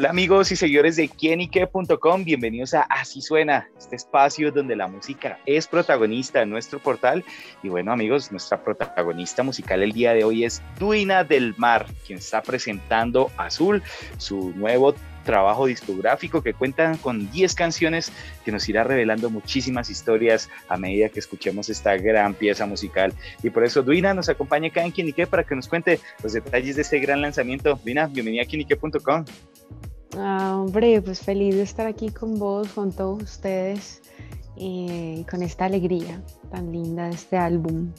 Hola amigos y seguidores de quienique.com, bienvenidos a Así Suena, este espacio donde la música es protagonista en nuestro portal. Y bueno amigos, nuestra protagonista musical el día de hoy es Duina del Mar, quien está presentando Azul, su nuevo trabajo discográfico que cuenta con 10 canciones que nos irá revelando muchísimas historias a medida que escuchemos esta gran pieza musical. Y por eso Duina nos acompaña acá en Quienique para que nos cuente los detalles de este gran lanzamiento. Duina, bienvenida a quienique.com. Ah, hombre, pues feliz de estar aquí con vos, con todos ustedes y con esta alegría tan linda de este álbum.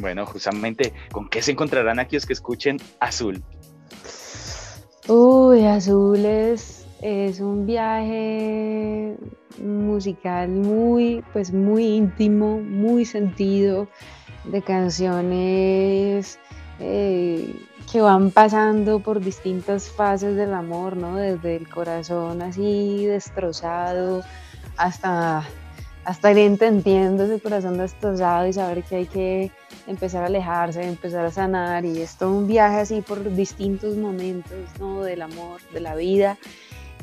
Bueno, justamente, ¿con qué se encontrarán aquellos que escuchen Azul? Uy, Azul es, es un viaje musical muy, pues muy íntimo, muy sentido, de canciones eh, que van pasando por distintas fases del amor, ¿no? Desde el corazón así destrozado hasta, hasta ir entendiendo ese corazón destrozado y saber que hay que empezar a alejarse, empezar a sanar y es todo un viaje así por distintos momentos, ¿no? Del amor, de la vida.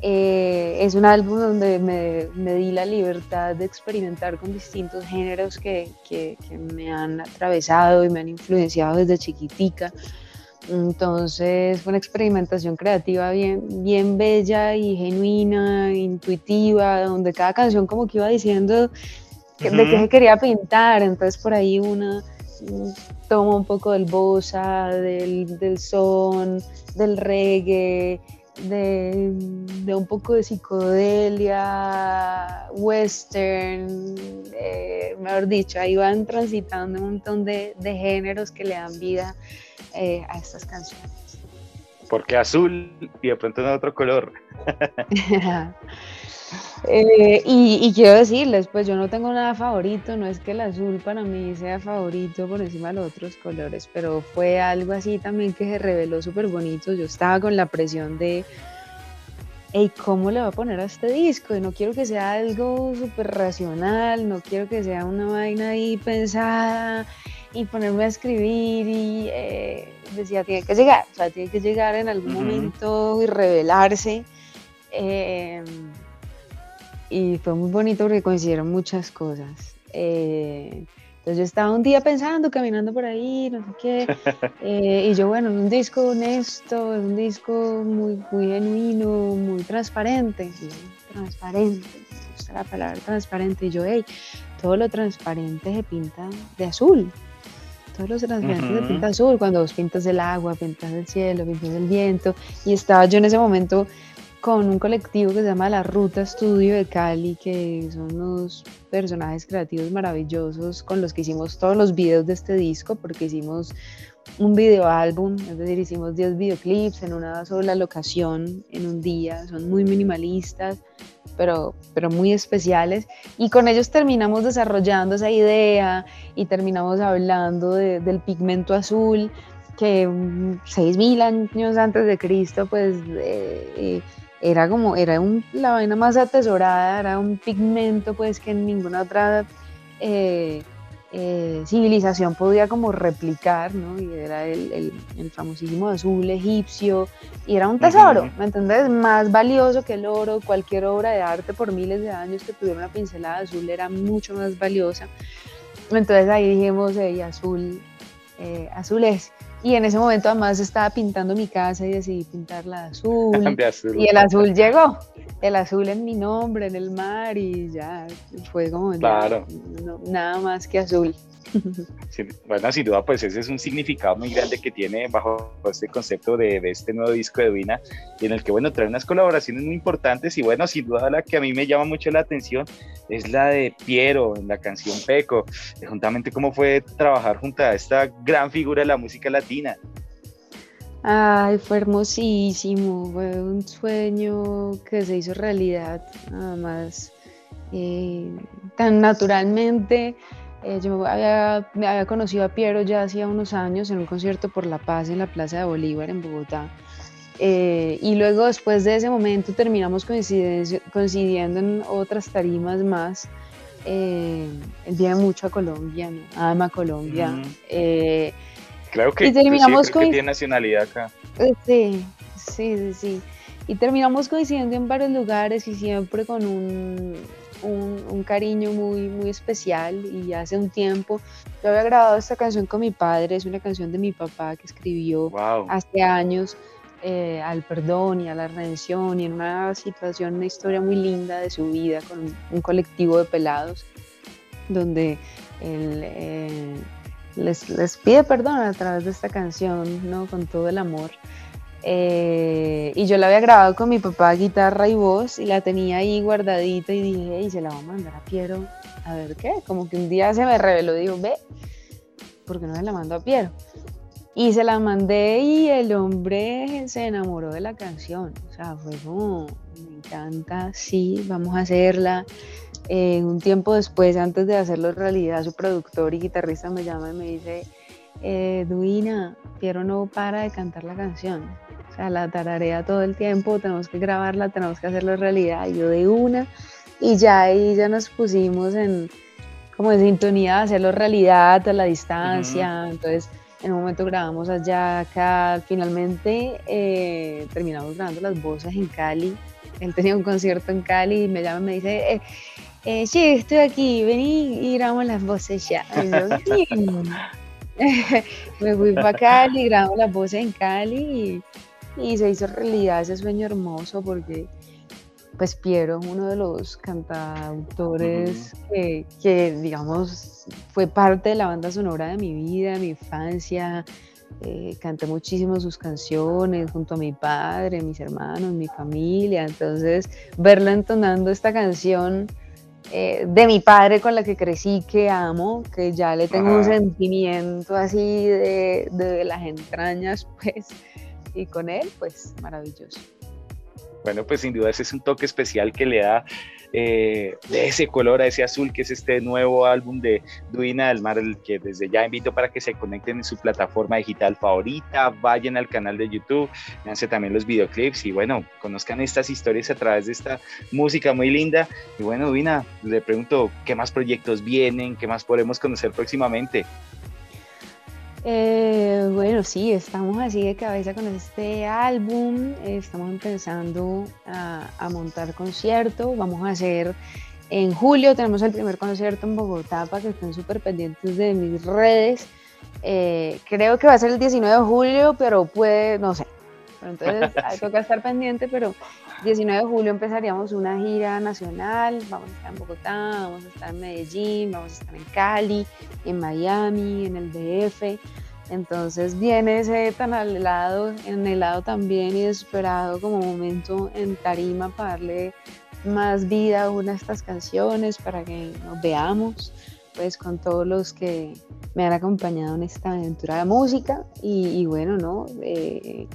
Eh, es un álbum donde me, me, di la libertad de experimentar con distintos géneros que, que, que me han atravesado y me han influenciado desde chiquitica. Entonces fue una experimentación creativa bien, bien bella y genuina, intuitiva, donde cada canción como que iba diciendo de qué se quería pintar. Entonces por ahí una toma un poco del bossa, del, del son, del reggae, de, de, un poco de psicodelia, western, eh, mejor dicho, ahí van transitando un montón de, de géneros que le dan vida eh, a estas canciones. Porque azul y de pronto en otro color. Eh, y, quiero decirles, pues yo no tengo nada favorito, no es que el azul para mí sea favorito por encima de los otros colores, pero fue algo así también que se reveló súper bonito. Yo estaba con la presión de, hey, ¿cómo le va a poner a este disco? Y no quiero que sea algo súper racional, no quiero que sea una vaina ahí pensada y ponerme a escribir y eh, decía, tiene que llegar, o sea, tiene que llegar en algún momento y revelarse. Eh, y fue muy bonito porque coincidieron muchas cosas. Eh, entonces yo estaba un día pensando, caminando por ahí, no sé qué, eh, y yo, bueno, es un disco honesto, es un disco muy, muy genuino, muy transparente, transparente, me gusta la palabra transparente, y yo, hey, todo lo transparente se pinta de azul, todos los transparentes se pinta azul, cuando vos pintas el agua, pintas el cielo, pintas el viento, y estaba yo en ese momento con un colectivo que se llama La Ruta Estudio de Cali, que son unos personajes creativos maravillosos con los que hicimos todos los videos de este disco, porque hicimos un video álbum, es decir, hicimos 10 videoclips en una sola locación en un día, son muy minimalistas, pero, pero muy especiales, y con ellos terminamos desarrollando esa idea y terminamos hablando del pigmento azul, que 6.000 años antes de Cristo, pues... Eh, era como, era un, la vaina más atesorada, era un pigmento pues que en ninguna otra eh, eh, civilización podía como replicar, ¿no? Y era el, el, famosísimo azul egipcio, y era un tesoro, ¿me entendés? Más valioso que el oro, cualquier obra de arte por miles de años que tuviera una pincelada azul era mucho más valiosa. Entonces ahí dijimos, hey, azul, eh, azul es. Y en ese momento además estaba pintando mi casa y decidí pintarla de azul. Y el azul llegó. El azul en mi nombre, en el mar y ya fue como nada más que azul bueno, sin duda, pues ese es un significado muy grande que tiene bajo este concepto de, este nuevo disco de Vina, en el que, bueno, trae unas colaboraciones muy importantes y, bueno, sin duda la que a mí me llama mucho la atención es la de Piero, en la canción Peco, eh, juntamente cómo fue trabajar junto a esta gran figura de la música latina. Ay, fue hermosísimo, fue un sueño que se hizo realidad, nada más, eh, tan naturalmente eh, yo había, había, conocido a Piero ya hacía unos años en un concierto por la paz en la Plaza de Bolívar en Bogotá. Eh, y luego después de ese momento terminamos coincidiendo en otras tarimas más. Eh, él viene mucho a Colombia, ama Colombia. Mm. Eh, claro que, y terminamos con... tiene nacionalidad acá. Sí, sí, sí, sí. Y terminamos coincidiendo en varios lugares y siempre con un, un, cariño muy, muy especial. Y hace un tiempo yo había grabado esta canción con mi padre, es una canción de mi papá que escribió hace años. Eh, al perdón y a la redención y en una situación, una historia muy linda de su vida con un colectivo de pelados donde él eh, les, les, pide perdón a través de esta canción, ¿no? con todo el amor. Eh, y yo la había grabado con mi papá, guitarra y voz, y la tenía ahí guardadita y dije, y se la voy a mandar a Piero, a ver qué. Como que un día se me reveló, digo, ve, ¿por qué no se la mando a Piero? Y se la mandé y el hombre se enamoró de la canción. O sea, fue como, me encanta, sí, vamos a hacerla. Eh, un tiempo después, antes de hacerlo realidad, su productor y guitarrista me llama y me dice, eh, Duina, Piero no para de cantar la canción. O sea, la tararea todo el tiempo, tenemos que grabarla, tenemos que hacerlo realidad. Y yo de una, y ya ahí ya nos pusimos en como en sintonía de hacerlo realidad a la distancia. Entonces, en un momento grabamos allá, acá, finalmente eh, terminamos grabando las voces en Cali. Él tenía un concierto en Cali y me llama y me dice, eh, eh, sí, estoy aquí, vení y grabamos las voces ya. me fui para Cali, grabamos las voces en Cali y y se hizo realidad ese sueño hermoso porque pues Piero es uno de los cantautores que, digamos, fue parte de la banda sonora de mi vida, de mi infancia. Eh, canté muchísimo sus canciones junto a mi padre, mis hermanos, mi familia. Entonces, verlo entonando esta canción eh, de mi padre con la que crecí, que amo, que ya le tengo un sentimiento así de, de las entrañas, pues y con él, pues maravilloso. Bueno, pues sin duda ese es un toque especial que le da eh, de ese color a ese azul, que es este nuevo álbum de Duina del Mar, el que desde ya invito para que se conecten en su plataforma digital favorita, vayan al canal de YouTube, véanse también los videoclips y bueno, conozcan estas historias a través de esta música muy linda. Y bueno, Duina, le pregunto, ¿qué más proyectos vienen? ¿Qué más podemos conocer próximamente? Eh, bueno, sí, estamos así de cabeza con este álbum, estamos empezando a, montar concierto, vamos a hacer en julio, tenemos el primer concierto en Bogotá para que estén súper pendientes de mis redes. Eh, creo que va a ser el 19 de julio, pero puede, no sé. Entonces hay que estar pendiente, pero 19 de julio empezaríamos una gira nacional, vamos a estar en Bogotá, vamos a estar en Medellín, vamos a estar en Cali, en Miami, en el DF. Entonces viene ese tan helado, lado también y desesperado como momento en tarima para darle más vida a una de estas canciones, para que nos veamos pues con todos los que me han acompañado en esta aventura de música y, bueno, ¿no? Eh,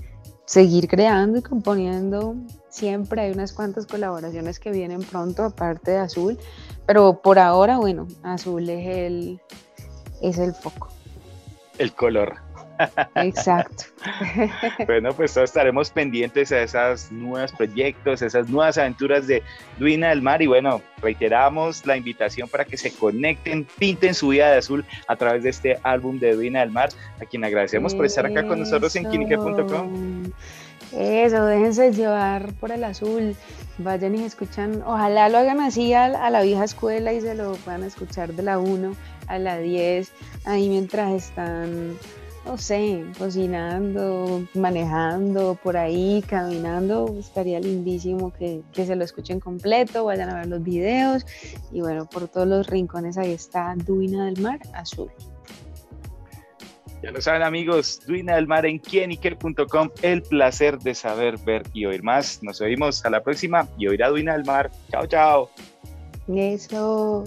seguir creando y componiendo. Siempre hay unas cuantas colaboraciones que vienen pronto, aparte de Azul, pero por ahora, bueno, Azul es el, es el foco. El color. Exacto. bueno, pues todos estaremos pendientes a esos nuevos proyectos, esas nuevas aventuras de Duina del Mar y bueno, reiteramos la invitación para que se conecten, pinten su vida de azul a través de este álbum de Duina del Mar, a quien agradecemos por estar acá con nosotros en kiniker.com. Eso, déjense llevar por el azul, vayan y escuchan, ojalá lo hagan así a, a la vieja escuela y se lo puedan escuchar de la 1 a la 10, ahí mientras están no sé, cocinando, manejando, por ahí, caminando, estaría lindísimo que, se lo escuchen completo, vayan a ver los videos y bueno, por todos los rincones ahí está Duina del Mar Azul. Ya lo saben amigos, Duina del Mar en quieniker.com, el placer de saber, ver y oír más. Nos oímos a la próxima y oírá Duina del Mar. Chao, chao. Eso.